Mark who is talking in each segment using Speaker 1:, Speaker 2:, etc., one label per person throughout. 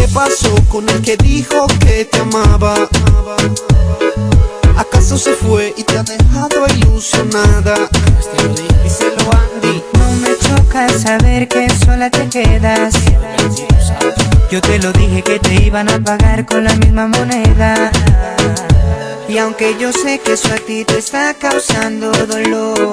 Speaker 1: ¿Qué pasó con el que dijo que te amaba? ¿Acaso se fue y te ha dejado ilusionada? Díselo Andy.
Speaker 2: No me choca saber que sola te quedas. Yo te lo dije que te iban a pagar con la misma moneda. Y aunque yo sé que eso a ti te está causando dolor,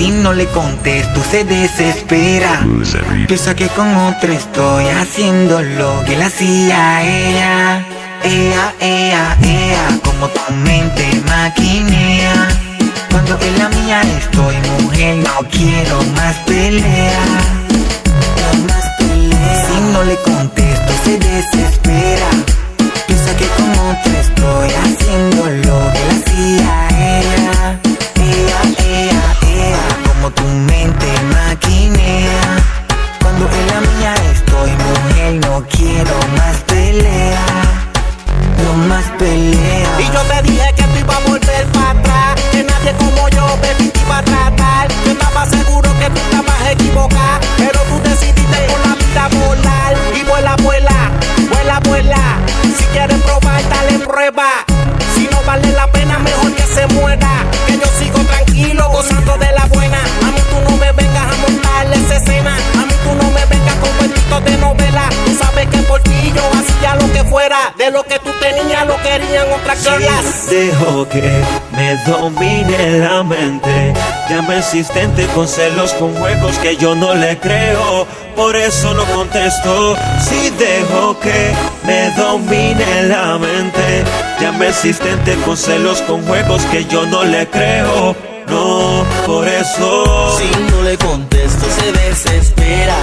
Speaker 3: Si no le contesto se desespera. Piensa que con otra estoy haciendo lo que le hacía ella. Ea, ea, ea, como tu mente
Speaker 4: Dejo que me domine la mente. Llama insistente con celos, con juegos que yo no le creo. Por eso no contesto. Si dejo que me domine la mente. Llama insistente con celos, con juegos que yo no le creo. No, por eso.
Speaker 5: Si no le contesto se desespera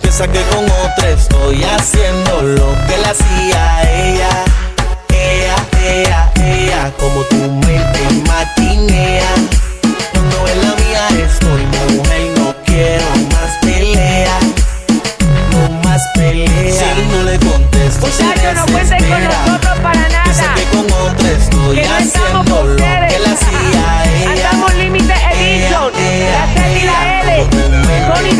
Speaker 5: Piensa que con otra estoy haciendo lo que le hacía ella Ella, ella, ella Como tu mente maquinea Cuando en la mía estoy mujer no quiero más pelea No más pelea Si no le contesto se
Speaker 6: Muchachos, no cuenten con nosotros para nada.
Speaker 5: que con otra estoy
Speaker 6: Que no estamos
Speaker 5: haciendo
Speaker 6: con
Speaker 5: lo
Speaker 6: ustedes.
Speaker 5: que le hacía ella
Speaker 6: Andamos límite edition. La Z y la L. Tony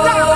Speaker 7: Oh.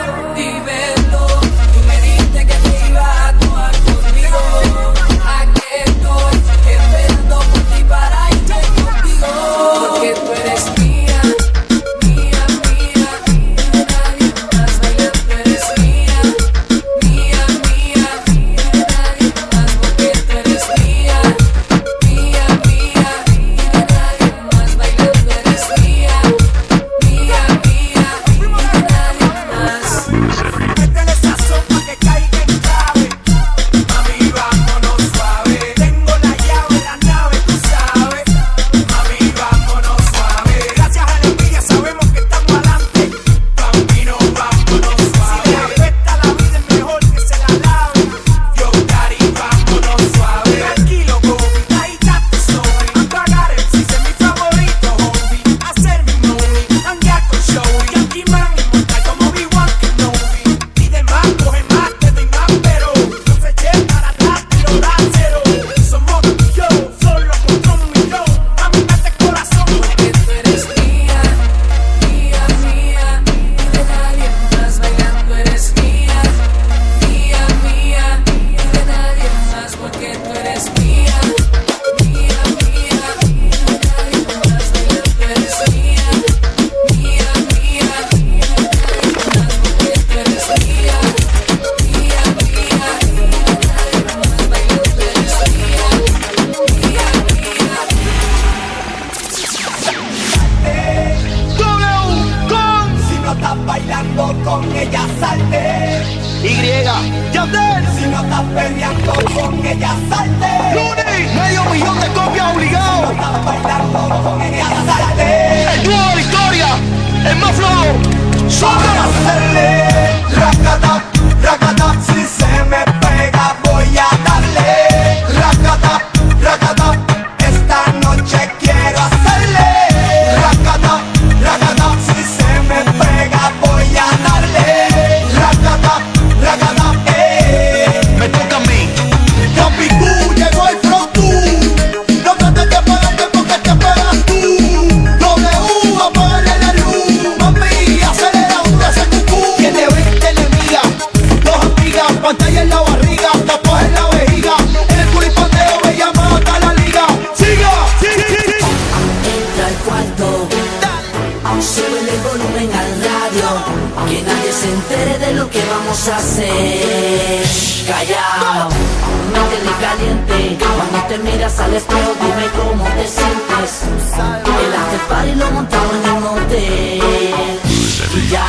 Speaker 7: Peleando con ella,
Speaker 8: vamos a hacer. Callao, métele caliente, cuando te miras al espejo dime cómo te sientes. El after party lo montamos en el motel. Ya,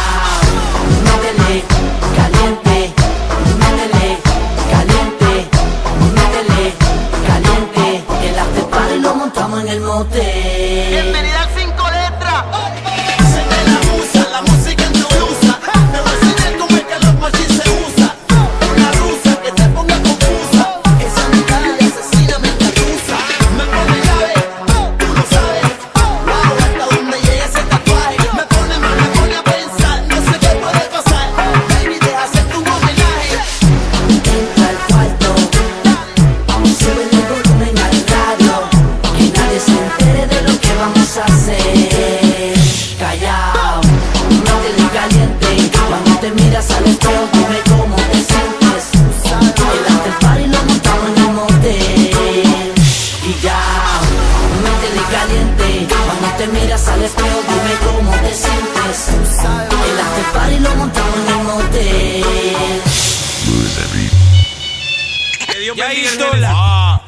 Speaker 7: te
Speaker 8: miras al espejo dime cómo te sientes. El after party lo montamos en el motel. Ya
Speaker 9: Istola.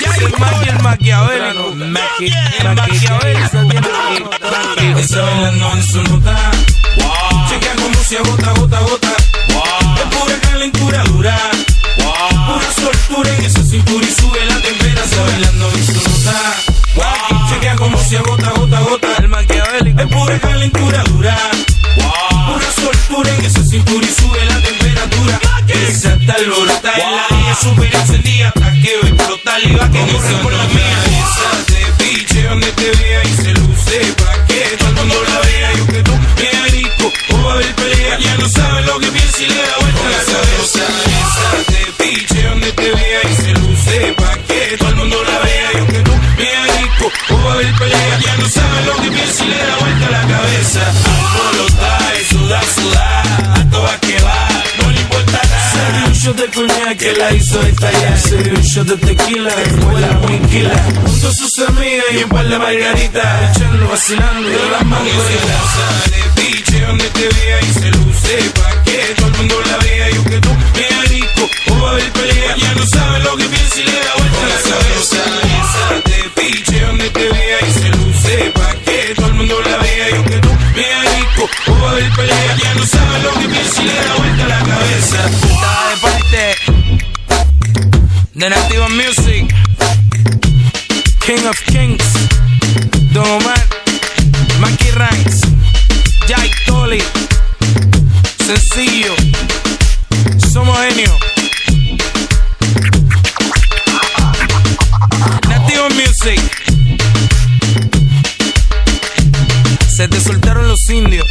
Speaker 9: Ya el maqui, el maquiavélico. Maqui, el maquiavélico.
Speaker 10: Está bailando en su nota. Chequea como se agota, gota, gota. Es pura calentura dura. Pura soltura en esa cintura y sube la temperatura. Bailando en su nota. Se agota, gota, gota.
Speaker 9: El maquiavélico.
Speaker 10: Es pura calentura dura. Pura soltura en esa cintura y sube la temperatura. Esa está alborota en la niña super encendida. Hasta que va a explotar y va que no se por la mía. Esa de piche donde te vea y se luce. Pa' que todo el mundo la vea. Yo que tú, bien rico. O va a haber pelea. Ya no sabe lo que piensa y le da que la hizo estallar. Se dio un shot de tequila, después la tranquila. Junto a sus amigas y un par de margaritas. Echando, vacilando de las manos. de piche donde te vea y se luce. Pa' que todo el mundo la vea. Yo que tú, bien rico. O va a haber pelea. Ya no sabe lo que piensa y le da vuelta la cabeza. De piche donde te vea y se luce. Pa' que todo el mundo la vea. Yo que tú, bien rico. O va a haber pelea. Ya no sabe lo que piensa y le da vuelta la cabeza.
Speaker 9: King of Kings, Don Omar, Mackie Ranks, Jai Tolly, Sencillo, Somos Genio. Nativa Music. Se te soltaron los indios.